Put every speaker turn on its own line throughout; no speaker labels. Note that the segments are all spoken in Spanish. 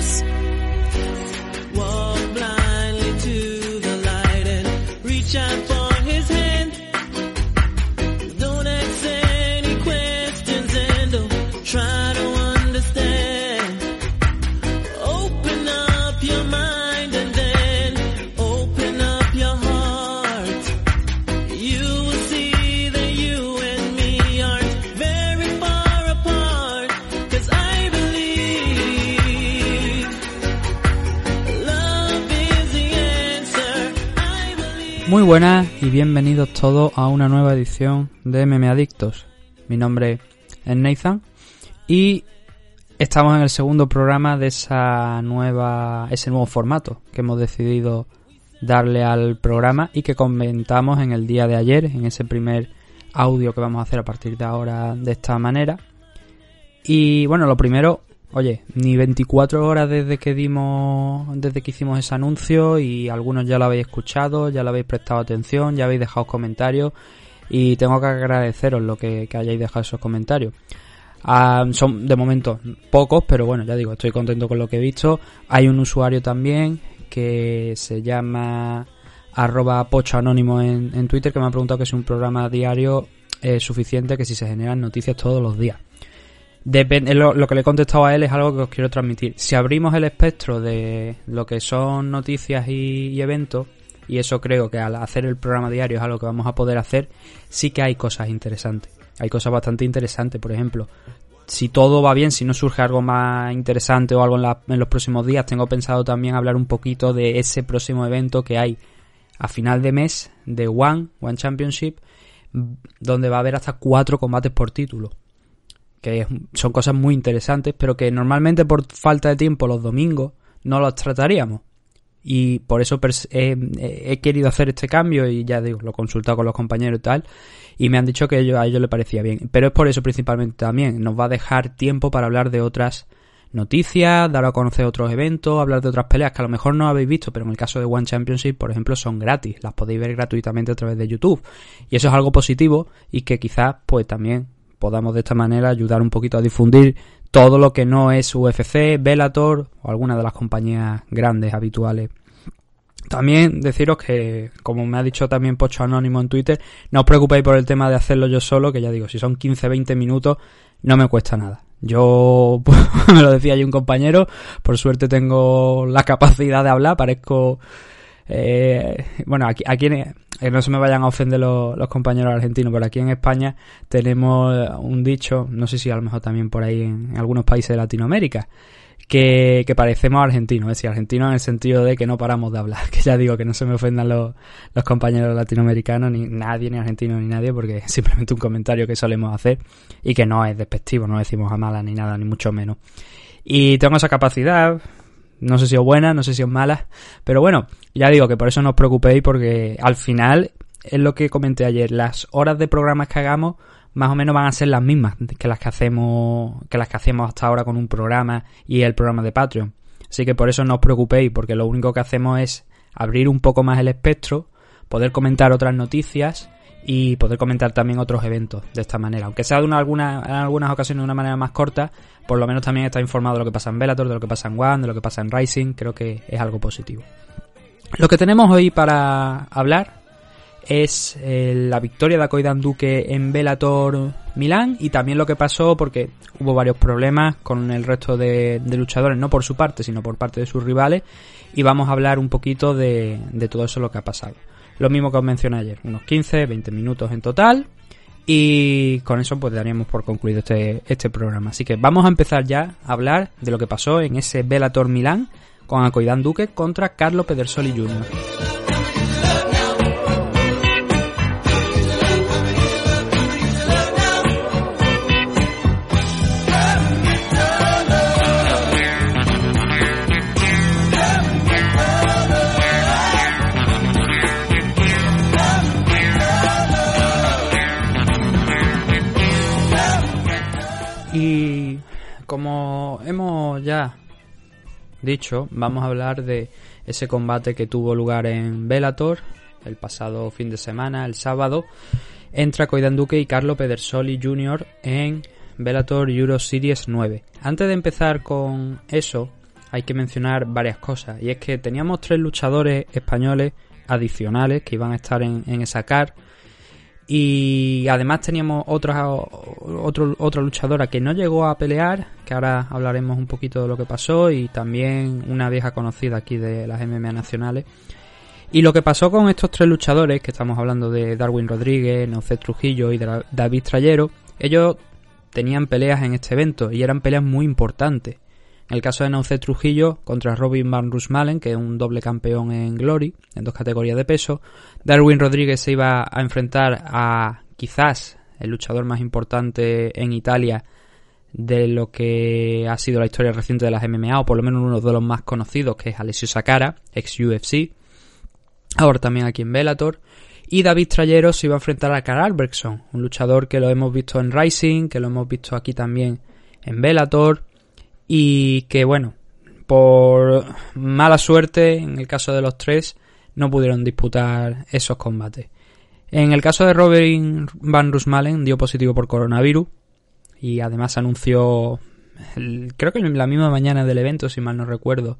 Adiós.
Muy buenas y bienvenidos todos a una nueva edición de Meme Adictos. Mi nombre es Nathan y estamos en el segundo programa de esa nueva, ese nuevo formato que hemos decidido darle al programa y que comentamos en el día de ayer, en ese primer audio que vamos a hacer a partir de ahora de esta manera. Y bueno, lo primero, oye, ni 24 horas desde que dimos, desde que hicimos ese anuncio y algunos ya lo habéis escuchado, ya lo habéis prestado atención, ya habéis dejado comentarios y tengo que agradeceros lo que, hayáis dejado esos comentarios. Ah, son de momento pocos, pero bueno, ya digo, estoy contento con lo que he visto. Hay un usuario también que se llama arroba pocho anónimo en, Twitter que me ha preguntado que si un programa diario es suficiente, que si se generan noticias todos los días. Depende, lo, lo que le he contestado a él es algo que os quiero transmitir. Si abrimos el espectro de lo que son noticias y, y eventos, y eso creo que al hacer el programa diario es algo que vamos a poder hacer, sí que hay cosas interesantes. Hay cosas bastante interesantes, por ejemplo, si todo va bien, si no surge algo más interesante o algo en, la- en los próximos días, tengo pensado también hablar un poquito de ese próximo evento que hay a final de mes de One, One Championship, donde va a haber hasta cuatro combates por título. Que son cosas muy interesantes, pero que normalmente por falta de tiempo los domingos no los trataríamos. Y por eso he, he- he querido hacer este cambio y ya digo, lo he consultado con los compañeros y tal. Y me han dicho que a ellos les parecía bien. Pero es por eso principalmente también. Nos va a dejar tiempo para hablar de otras noticias, dar a conocer otros eventos, hablar de otras peleas que a lo mejor no habéis visto, pero en el caso de One Championship, por ejemplo, son gratis. Las podéis ver gratuitamente a través de YouTube. Y eso es algo positivo y que quizás pues también podamos de esta manera ayudar un poquito a difundir todo lo que no es UFC, Bellator o alguna de las compañías grandes habituales también deciros que, como me ha dicho también Pocho Anónimo en Twitter, no os preocupéis por el tema de hacerlo yo solo, que ya digo, si son 15-20 minutos, no me cuesta nada. Yo, me lo decía yo un compañero, por suerte tengo la capacidad de hablar, parezco... eh, bueno, aquí, aquí eh, no se me vayan a ofender los, compañeros argentinos, pero aquí en España tenemos eh, un dicho, no sé si a lo mejor también por ahí en algunos países de Latinoamérica, que, que parecemos argentinos, es decir, argentinos en el sentido de que no paramos de hablar, que ya digo que no se me ofendan los, los compañeros latinoamericanos, ni nadie, ni argentino, ni nadie, porque es simplemente un comentario que solemos hacer y que no es despectivo, no decimos a mala ni nada, ni mucho menos. Y tengo esa capacidad, no sé si es buena, no sé si es mala, pero bueno, ya digo que por eso no os preocupéis porque al final es lo que comenté ayer, las horas de programas que hagamos más o menos van a ser las mismas que las que hacemos que las que hacemos hasta ahora con un programa y el programa de Patreon. Así que por eso no os preocupéis porque lo único que hacemos es abrir un poco más el espectro, poder comentar otras noticias y poder comentar también otros eventos de esta manera. Aunque sea de una, alguna, en algunas ocasiones de una manera más corta, por lo menos también está informado de lo que pasa en Bellator, de lo que pasa en One, de lo que pasa en Rising. Creo que es algo positivo. Lo que tenemos hoy para hablar es eh, la victoria de Akoidan Duque en Bellator Milán y también lo que pasó porque hubo varios problemas con el resto de, luchadores, no por su parte, sino por parte de sus rivales y vamos a hablar un poquito de todo eso lo que ha pasado. Lo mismo que os mencioné ayer, unos 15, 20 minutos en total y con eso pues daríamos por concluido este, este programa. Así que vamos a empezar ya a hablar de lo que pasó en ese Bellator Milán con Akoidan Duque contra Carlo Pedersoli Jr. dicho, vamos a hablar de ese combate que tuvo lugar en Bellator el pasado fin de semana, el sábado, entre Koidan Duque y Carlo Pedersoli Jr. en Bellator Euro Series 9. Antes de empezar con eso, hay que mencionar varias cosas. Y es que teníamos tres luchadores españoles adicionales que iban a estar en, en esa car. Y además teníamos otra, otra luchadora que no llegó a pelear, que ahora hablaremos un poquito de lo que pasó, y también una vieja conocida aquí de las MMA nacionales. Y lo que pasó con estos tres luchadores, que estamos hablando de Darwin Rodríguez, Naucet Trujillo y David Trayero, ellos tenían peleas en este evento y eran peleas muy importantes. El caso de Naucet Trujillo contra Robin Van Rusmalen, que es un doble campeón en Glory, en dos categorías de peso, Darwin Rodríguez se iba a enfrentar a quizás el luchador más importante en Italia de lo que ha sido la historia reciente de las MMA, o por lo menos uno de los más conocidos, que es Alessio Sakara, ex UFC, ahora también aquí en Bellator. Y David Trayero se iba a enfrentar a Carl Albrechtson, un luchador que lo hemos visto en Rising, que lo hemos visto aquí también en Bellator. Y que bueno, por mala suerte, en el caso de los tres, no pudieron disputar esos combates. En el caso de Robin Van Rusmalen dio positivo por coronavirus y además anunció, creo que en la misma mañana del evento, si mal no recuerdo,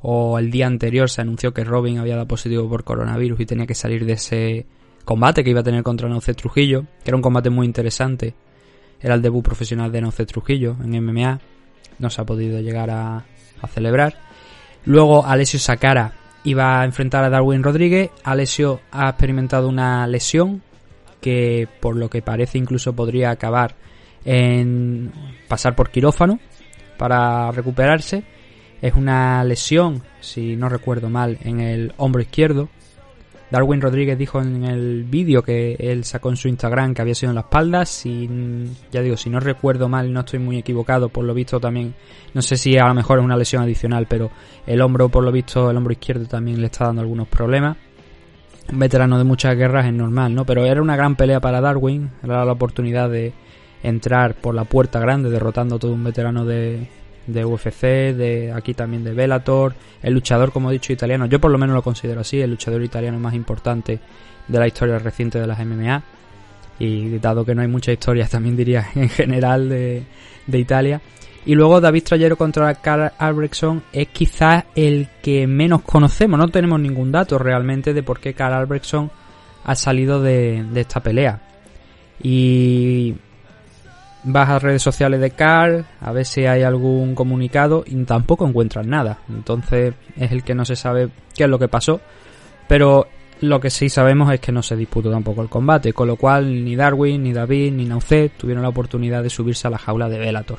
o el día anterior se anunció que Robin había dado positivo por coronavirus y tenía que salir de ese combate que iba a tener contra Nauce Trujillo, que era un combate muy interesante. Era el debut profesional de Nauce Trujillo en MMA. No se ha podido llegar a, celebrar. Luego Alessio Sakara iba a enfrentar a Darwin Rodríguez. Alessio ha experimentado una lesión que por lo que parece incluso podría acabar en pasar por quirófano para recuperarse es una lesión, si no recuerdo mal, en el hombro izquierdo. Darwin Rodríguez dijo en el vídeo que él sacó en su Instagram que había sido en la espalda. Si, ya digo, si no recuerdo mal, no estoy muy equivocado, por lo visto también, no sé si a lo mejor es una lesión adicional, pero el hombro, por lo visto, el hombro izquierdo también le está dando algunos problemas. Un veterano de muchas guerras es normal, ¿no? Pero era una gran pelea para Darwin, era la oportunidad de entrar por la puerta grande derrotando a todo un veterano de, de UFC, de aquí también de Bellator, el luchador, como he dicho, italiano. Yo por lo menos lo considero así, el luchador italiano más importante de la historia reciente de las MMA. Y dado que no hay mucha historia, también diría en general de, de Italia. Y luego David Trayero contra Carl Albrechtson es quizás el que menos conocemos. No tenemos ningún dato realmente de por qué Carl Albrechtson ha salido de, de esta pelea. Y vas a redes sociales de Carl a ver si hay algún comunicado y tampoco encuentras nada. Entonces es el que no se sabe qué es lo que pasó. Pero lo que sí sabemos es que no se disputó tampoco el combate, con lo cual ni Darwin, ni David, ni Naucet tuvieron la oportunidad de subirse a la jaula de Velator.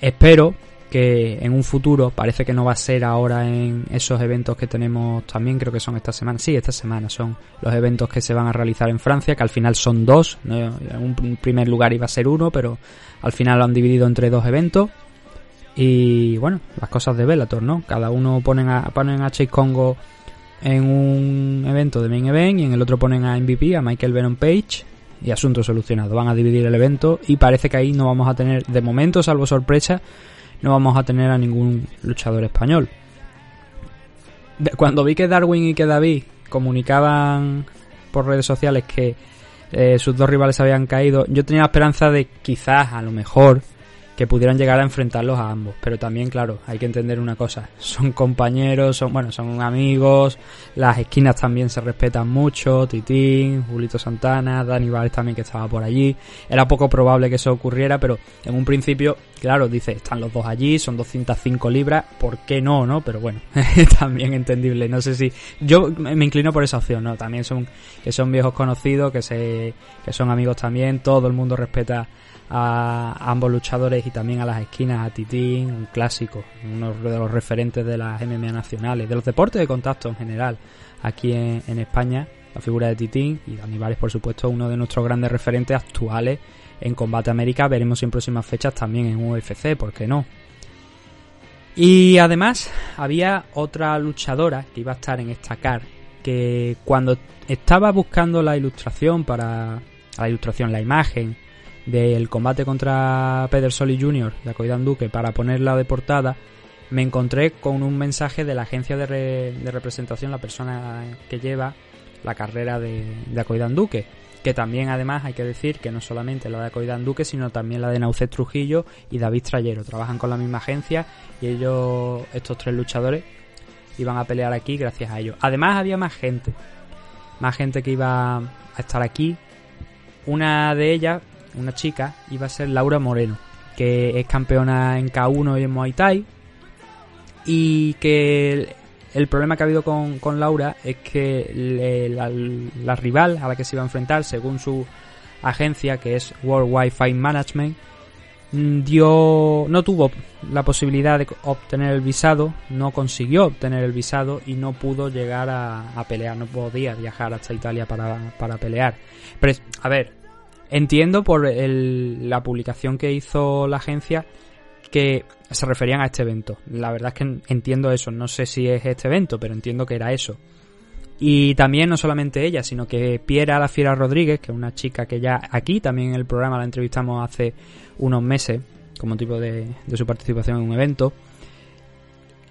Espero que en un futuro, parece que no va a ser ahora en esos eventos que tenemos también, creo que son esta semana, sí, esta semana son los eventos que se van a realizar en Francia, que al final son dos, en un primer lugar iba a ser uno, pero al final lo han dividido entre dos eventos. Y bueno, las cosas de Bellator, ¿no? Cada uno ponen a, ponen a Chase Congo en un evento de main event y en el otro ponen a MVP, a Michael Venom Page, y asunto solucionado. Van a dividir el evento y parece que ahí no vamos a tener, de momento, salvo sorpresa, no vamos a tener a ningún luchador español. Cuando vi que Darwin y que David comunicaban por redes sociales que eh, sus dos rivales habían caído, yo tenía la esperanza de quizás, a lo mejor, que pudieran llegar a enfrentarlos a ambos. Pero también, claro, hay que entender una cosa. Son compañeros, son, bueno, son amigos, las esquinas también se respetan mucho, Titín, Julito Santana, Dani Valles también que estaba por allí. Era poco probable que eso ocurriera, pero en un principio, claro, dice, están los dos allí, son 205 libras, ¿por qué no, no? Pero bueno, también entendible. No sé si, yo me inclino por esa opción, ¿no? También son, que son viejos conocidos, que se, que son amigos también, todo el mundo respeta a ambos luchadores y también a las esquinas, a Titín, un clásico, uno de los referentes de las MMA nacionales, de los deportes de contacto en general, aquí en, España, la figura de Titín y Aníbal por supuesto, uno de nuestros grandes referentes actuales en Combate América, veremos en próximas fechas también en UFC, ¿por qué no? Y además había otra luchadora que iba a estar en esta car que cuando estaba buscando la ilustración para la ilustración, la imagen del combate contra Pedersoli Jr. de Acoidan Duque para ponerla de portada, me encontré con un mensaje de la agencia de, representación, la persona que lleva la carrera de, de Acoidan Duque. Que también, además, hay que decir que no solamente la de Acoidan Duque, sino también la de Naucet Trujillo y David Trayero. Trabajan con la misma agencia y ellos, estos tres luchadores, iban a pelear aquí gracias a ellos. Además, había más gente. Más gente que iba a estar aquí. Una de ellas, una chica, iba a ser Laura Moreno, que es campeona en K1 y en Muay Thai. Y que el, problema que ha habido con, con Laura es que la, rival a la que se iba a enfrentar, según su agencia, que es World Fight Management, mm, dio no tuvo la posibilidad de obtener el visado, no consiguió obtener el visado y no pudo llegar a, a pelear, no podía viajar hasta Italia para, para pelear. Pero, a ver, entiendo por el- la publicación que hizo la agencia que se referían a este evento. La verdad es que entiendo eso, no sé si es este evento, pero entiendo que era eso. Y también no solamente ella, sino que Piera La Fiera Rodríguez, que es una chica que ya aquí también en el programa la entrevistamos hace unos meses, como tipo de, su participación en un evento.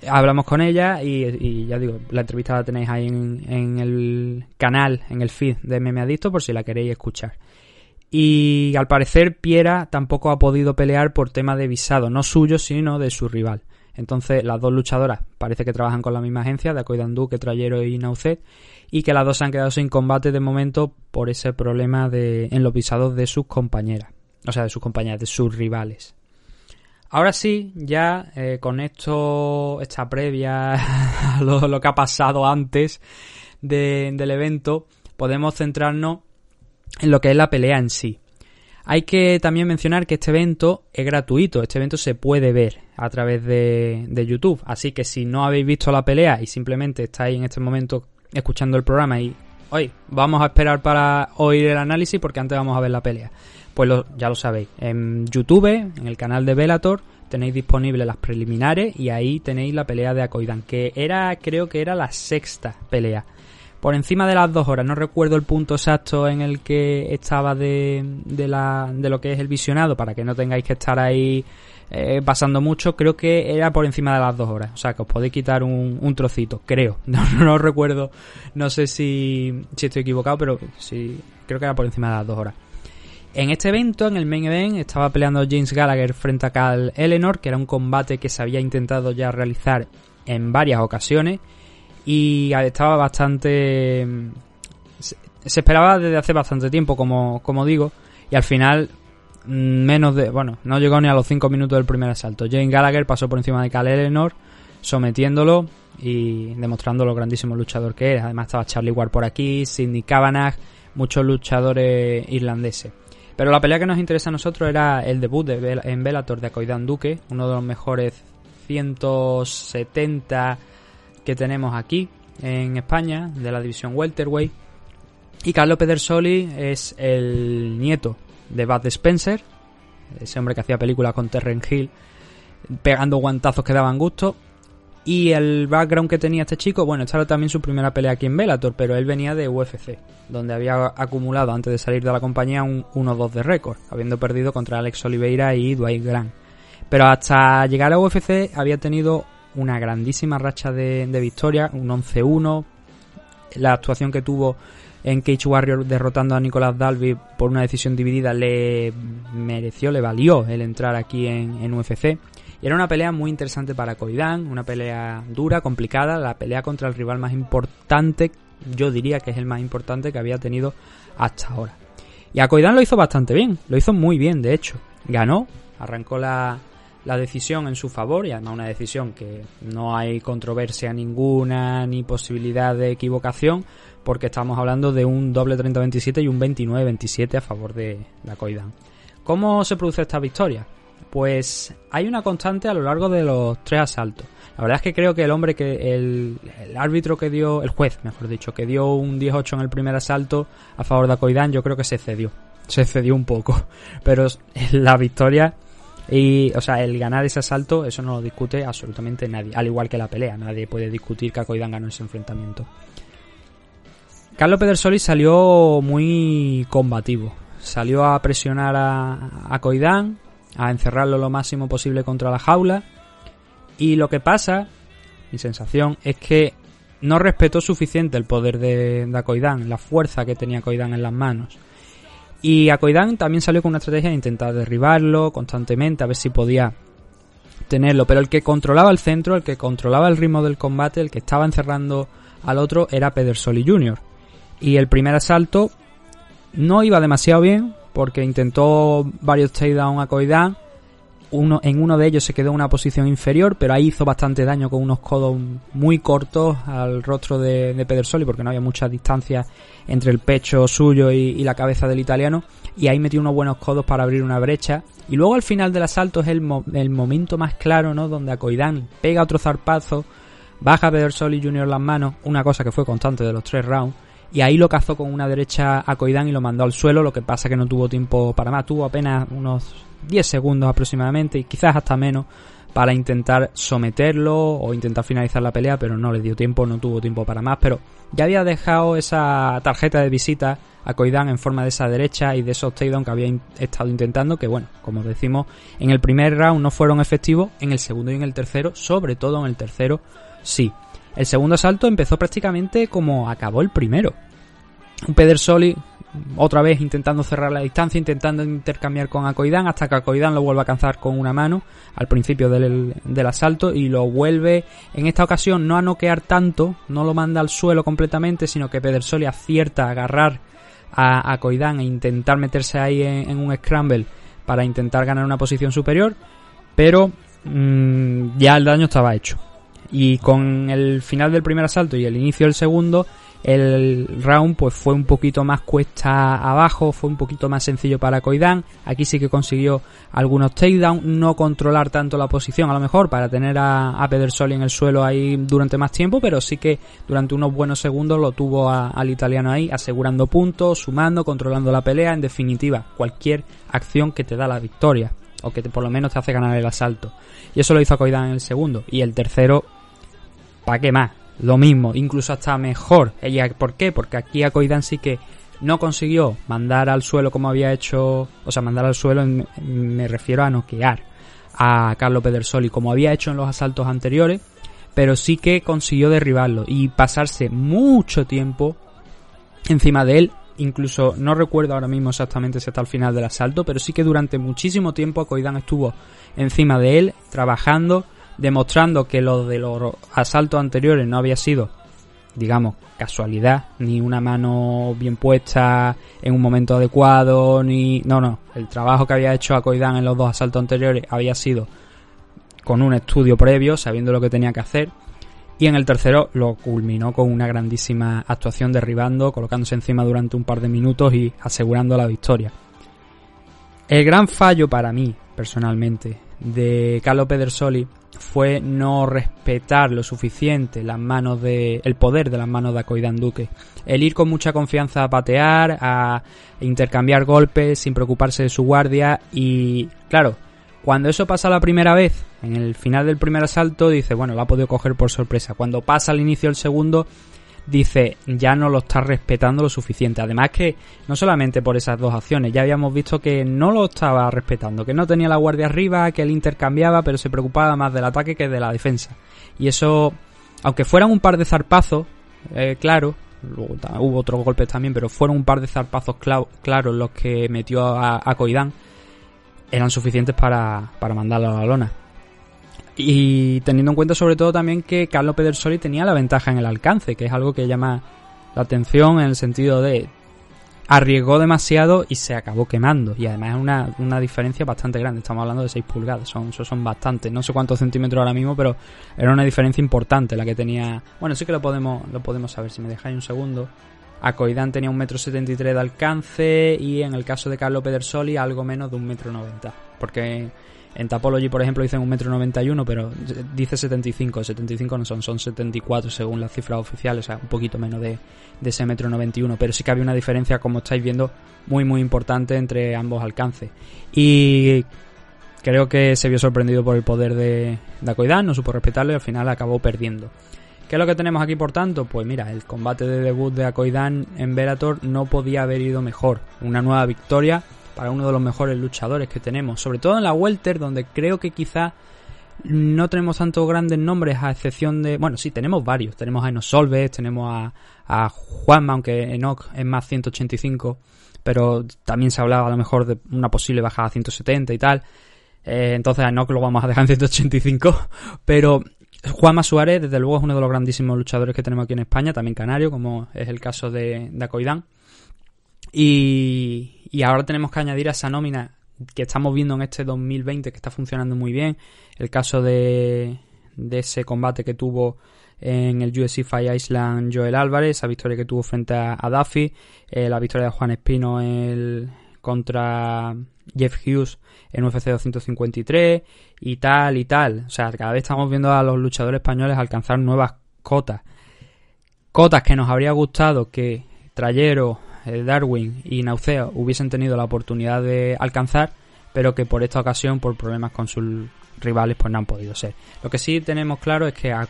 Hablamos con ella y, ya digo, la entrevista la tenéis ahí en, en el canal, en el feed de Meme Adicto por si la queréis escuchar. Y al parecer Piera tampoco ha podido pelear por tema de visado, no suyo, sino de su rival. Entonces las dos luchadoras parece que trabajan con la misma agencia, de Acoidan Duque, Trayero y Naucet, y que las dos se han quedado sin combate de momento por ese problema de, en los visados de sus compañeras. O sea, de sus compañeras, de sus rivales. Ahora sí, ya eh, con esto, esta previa a lo, lo que ha pasado antes de- del evento, podemos centrarnos en lo que es la pelea en sí. Hay que también mencionar que este evento es gratuito, este evento se puede ver a través de, de YouTube, así que si no habéis visto la pelea y simplemente estáis en este momento escuchando el programa y hoy vamos a esperar para oír el análisis porque antes vamos a ver la pelea, pues ya lo sabéis, en YouTube, en el canal de Velator, tenéis disponibles las preliminares y ahí tenéis la pelea de Acoidan, que era, creo que era la sexta pelea por encima de las dos horas. No recuerdo el punto exacto en el que estaba de, de, la, de lo que es el visionado, para que no tengáis que estar ahí eh, pasando mucho. Creo que era por encima de las dos horas. O sea, que os podéis quitar un, un trocito, creo. No, no recuerdo, no sé si, si estoy equivocado, pero sí, creo que era por encima de las dos horas. En este evento, en el main event, estaba peleando James Gallagher frente a Cal Eleanor, que era un combate que se había intentado ya realizar en varias ocasiones y estaba bastante se, esperaba desde hace bastante tiempo como, como digo y al final mm, menos de bueno no llegó ni a los 5 minutos del primer asalto. Jane Gallagher pasó por encima de Cal Eleanor sometiéndolo y demostrando lo grandísimo luchador que es además estaba Charlie Ward por aquí Sidney Kavanagh muchos luchadores irlandeses. Pero la pelea que nos interesa a nosotros era el debut de Bel- en Bellator de Acoidan Duque uno de los mejores 170 que tenemos aquí en España de la división welterweight. Y Carlo Pedersoli es el nieto de Bud Spencer ese hombre que hacía películas con Terrence Hill pegando guantazos que daban gusto. Y el background que tenía este chico bueno esta era también su primera pelea aquí en Bellator pero él venía de UFC donde había acumulado antes de salir de la compañía un 1-2 de récord habiendo perdido contra Alex Oliveira y Dwight Grant. Pero hasta llegar a UFC había tenido una grandísima racha de, de victorias, un 11-1. La actuación que tuvo en Cage Warrior derrotando a Nicolas Dalby por una decisión dividida le mereció, le valió el entrar aquí en, en UFC. Y era una pelea muy interesante para Koidan, una pelea dura, complicada, la pelea contra el rival más importante, yo diría que es el más importante que había tenido hasta ahora. Y a Koidan lo hizo bastante bien, lo hizo muy bien, de hecho. Ganó, arrancó la, la decisión en su favor y además una decisión que no hay controversia ninguna ni posibilidad de equivocación porque estamos hablando de un doble 30-27 y un 29-27 a favor de la Coidan. ¿Cómo se produce esta victoria? Pues hay una constante a lo largo de los tres asaltos. La verdad es que creo que el hombre que el, el árbitro que dio, el juez, mejor dicho, que dio un 10-8 en el primer asalto a favor de Coidan, yo creo que se cedió. Se cedió un poco. Pero la victoria y, o sea, el ganar ese asalto, eso no lo discute absolutamente nadie. Al igual que la pelea, nadie puede discutir que Akoidan ganó ese enfrentamiento. Carlos Pedersoli salió muy combativo. Salió a presionar a, a Koidan, a encerrarlo lo máximo posible contra la jaula. Y lo que pasa, mi sensación, es que no respetó suficiente el poder de, de la fuerza que tenía Akoidan en las manos. Y Akoidan también salió con una estrategia de intentar derribarlo constantemente, a ver si podía tenerlo. Pero el que controlaba el centro, el que controlaba el ritmo del combate, el que estaba encerrando al otro era Pedersoli Jr. Y el primer asalto no iba demasiado bien, porque intentó varios takedown a Koidan. Uno, en uno de ellos se quedó en una posición inferior, pero ahí hizo bastante daño con unos codos muy cortos al rostro de, de Pedersoli, porque no había mucha distancia entre el pecho suyo y, la cabeza del italiano. Y ahí metió unos buenos codos para abrir una brecha. Y luego al final del asalto es el, mo el momento más claro, ¿no? Donde a Koidan pega otro zarpazo, baja Pedersoli Jr. las manos, una cosa que fue constante de los tres rounds y ahí lo cazó con una derecha a Koidan y lo mandó al suelo, lo que pasa que no tuvo tiempo para más, tuvo apenas unos 10 segundos aproximadamente y quizás hasta menos para intentar someterlo o intentar finalizar la pelea, pero no le dio tiempo, no tuvo tiempo para más, pero ya había dejado esa tarjeta de visita a Koidan en forma de esa derecha y de esos takedown que había estado intentando, que bueno, como decimos, en el primer round no fueron efectivos, en el segundo y en el tercero, sobre todo en el tercero, sí. El segundo asalto empezó prácticamente como acabó el primero. Un Pedersoli otra vez intentando cerrar la distancia, intentando intercambiar con Akoidan hasta que Akoidan lo vuelve a alcanzar con una mano al principio del, del, asalto y lo vuelve en esta ocasión no a noquear tanto, no lo manda al suelo completamente, sino que Pedersoli acierta a agarrar a Akoidan e intentar meterse ahí en, en, un scramble para intentar ganar una posición superior, pero mmm, ya el daño estaba hecho. Y con el final del primer asalto y el inicio del segundo, el round pues fue un poquito más cuesta abajo, fue un poquito más sencillo para Koidan. Aquí sí que consiguió algunos takedowns, no controlar tanto la posición a lo mejor para tener a, a Pedersoli en el suelo ahí durante más tiempo, pero sí que durante unos buenos segundos lo tuvo al italiano ahí asegurando puntos, sumando, controlando la pelea, en definitiva, cualquier acción que te da la victoria o que te, por lo menos te hace ganar el asalto. Y eso lo hizo Koidan en el segundo y el tercero ¿para qué más? Lo mismo, incluso hasta mejor. Ella, ¿Por qué? Porque aquí a Koidan sí que no consiguió mandar al suelo como había hecho, o sea, mandar al suelo, me refiero a noquear a Carlo Pedersoli como había hecho en los asaltos anteriores, pero sí que consiguió derribarlo y pasarse mucho tiempo encima de él. Incluso no recuerdo ahora mismo exactamente si hasta el final del asalto, pero sí que durante muchísimo tiempo Koidan estuvo encima de él, trabajando, demostrando que lo de los asaltos anteriores no había sido, digamos, casualidad, ni una mano bien puesta en un momento adecuado, ni... No, no, el trabajo que había hecho Akoidan en los dos asaltos anteriores había sido con un estudio previo, sabiendo lo que tenía que hacer, y en el tercero lo culminó con una grandísima actuación derribando, colocándose encima durante un par de minutos y asegurando la victoria. El gran fallo para mí, personalmente, de Carlo Pedersoli fue no respetar lo suficiente las manos de el poder de las manos de Akoidan Duque. El ir con mucha confianza a patear, a intercambiar golpes sin preocuparse de su guardia y claro, cuando eso pasa la primera vez, en el final del primer asalto, dice, bueno, lo ha podido coger por sorpresa. Cuando pasa al inicio del segundo, dice ya no lo está respetando lo suficiente. Además que no solamente por esas dos acciones, ya habíamos visto que no lo estaba respetando, que no tenía la guardia arriba, que él intercambiaba, pero se preocupaba más del ataque que de la defensa. Y eso, aunque fueran un par de zarpazos, eh, claro, luego hubo otros golpes también, pero fueron un par de zarpazos claros los que metió a, a Koidan, eran suficientes para, para mandarlo a la lona. Y teniendo en cuenta sobre todo también que Carlo Pedersoli tenía la ventaja en el alcance, que es algo que llama la atención en el sentido de arriesgó demasiado y se acabó quemando. Y además es una, una diferencia bastante grande. Estamos hablando de 6 pulgadas, son, son bastantes. No sé cuántos centímetros ahora mismo, pero era una diferencia importante la que tenía. Bueno, sí que lo podemos, lo podemos saber si me dejáis un segundo. Acoidan tenía un metro setenta y tres de alcance y en el caso de Carlo Pedersoli algo menos de un metro noventa. Porque en Tapology, por ejemplo, dicen 1,91m, pero dice 75. 75 no son, son 74 según las cifras oficiales, o sea, un poquito menos de, de ese metro 91. Pero sí que había una diferencia, como estáis viendo, muy, muy importante entre ambos alcances. Y creo que se vio sorprendido por el poder de, Akoidan, no supo respetarlo y al final acabó perdiendo. ¿Qué es lo que tenemos aquí, por tanto? Pues mira, el combate de debut de Akoidan en Velator no podía haber ido mejor. Una nueva victoria para uno de los mejores luchadores que tenemos, sobre todo en la welter donde creo que quizá no tenemos tantos grandes nombres a excepción de... Bueno, sí, tenemos varios. Tenemos a Solves, tenemos a, a Juanma, aunque Enoch es más 185, pero también se hablaba a lo mejor de una posible bajada a 170 y tal. Eh, entonces a Enoch lo vamos a dejar en 185, pero Juanma Suárez, desde luego, es uno de los grandísimos luchadores que tenemos aquí en España, también canario, como es el caso de, de Acoidán. Y, y ahora tenemos que añadir a esa nómina que estamos viendo en este 2020 que está funcionando muy bien. El caso de, de ese combate que tuvo en el UFC Fight Island Joel Álvarez, esa victoria que tuvo frente a, a Duffy, eh, la victoria de Juan Espino el, contra Jeff Hughes en UFC 253 y tal y tal. O sea, cada vez estamos viendo a los luchadores españoles alcanzar nuevas cotas. Cotas que nos habría gustado que Trayero, Darwin y Nauceo hubiesen tenido la oportunidad de alcanzar, pero que por esta ocasión, por problemas con sus rivales, pues no han podido ser. Lo que sí tenemos claro es que a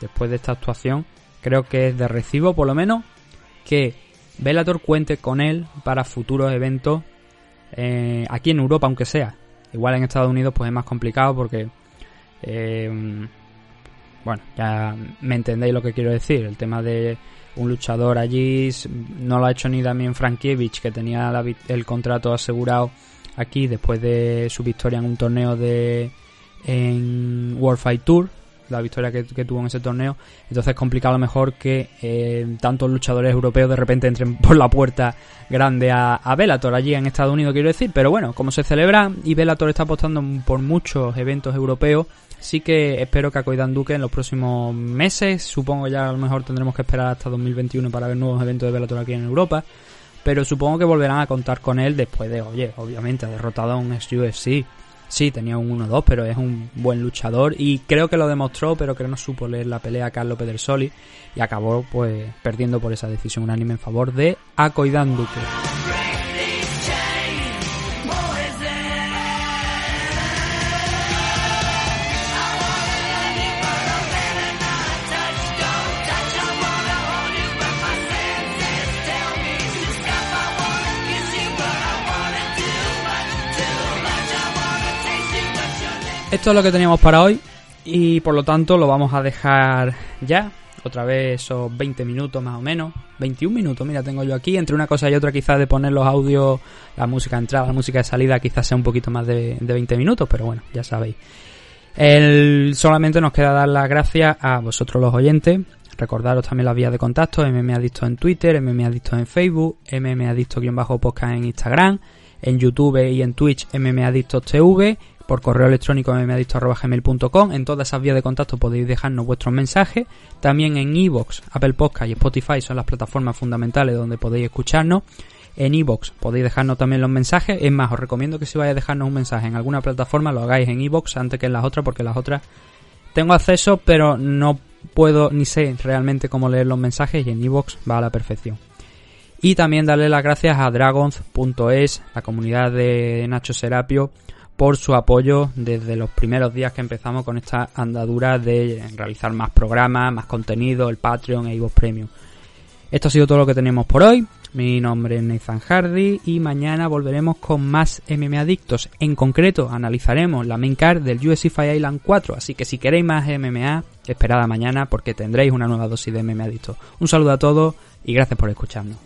después de esta actuación, creo que es de recibo, por lo menos, que Bellator cuente con él para futuros eventos eh, aquí en Europa, aunque sea. Igual en Estados Unidos, pues es más complicado porque. Eh, bueno, ya me entendéis lo que quiero decir. El tema de un luchador allí no lo ha hecho ni también Frankiewicz, que tenía la, el contrato asegurado aquí después de su victoria en un torneo de en World Fight Tour, la victoria que, que tuvo en ese torneo. Entonces es complicado a lo mejor que eh, tantos luchadores europeos de repente entren por la puerta grande a, a Bellator allí en Estados Unidos, quiero decir. Pero bueno, como se celebra y Bellator está apostando por muchos eventos europeos, sí que espero que Acoidan Duque en los próximos meses, supongo ya a lo mejor tendremos que esperar hasta 2021 para ver nuevos eventos de Bellator aquí en Europa. Pero supongo que volverán a contar con él después de, oye, obviamente ha derrotado a un ex-UFC. Sí, tenía un 1-2, pero es un buen luchador y creo que lo demostró, pero que no supo leer la pelea a Carlo Pedersoli y acabó pues perdiendo por esa decisión unánime en favor de Acoidan Duque. Esto es lo que teníamos para hoy y por lo tanto lo vamos a dejar ya. Otra vez esos 20 minutos más o menos. 21 minutos, mira, tengo yo aquí. Entre una cosa y otra quizás de poner los audios, la música de entrada, la música de salida quizás sea un poquito más de, de 20 minutos, pero bueno, ya sabéis. El, solamente nos queda dar las gracias a vosotros los oyentes. Recordaros también las vías de contacto, MMAdicto en Twitter, MMAdicto en Facebook, MMAdicto-podcast en Instagram, en YouTube y en Twitch, MMAdictos TV por correo electrónico mmadicto.gmail.com. En todas esas vías de contacto podéis dejarnos vuestros mensajes. También en iVoox, Apple Podcast y Spotify son las plataformas fundamentales donde podéis escucharnos. En iVoox podéis dejarnos también los mensajes. Es más, os recomiendo que si vais a dejarnos un mensaje en alguna plataforma lo hagáis en iVoox antes que en las otras porque las otras tengo acceso pero no puedo ni sé realmente cómo leer los mensajes y en iVoox va a la perfección. Y también darle las gracias a dragons.es, la comunidad de Nacho Serapio, por su apoyo desde los primeros días que empezamos con esta andadura de realizar más programas, más contenido, el Patreon e iVoox Premium. Esto ha sido todo lo que tenemos por hoy. Mi nombre es Nathan Hardy y mañana volveremos con más MMA Adictos. En concreto, analizaremos la main card del UFC Fight Island 4. Así que si queréis más MMA, esperad a mañana porque tendréis una nueva dosis de MMA Adictos. Un saludo a todos y gracias por escucharnos.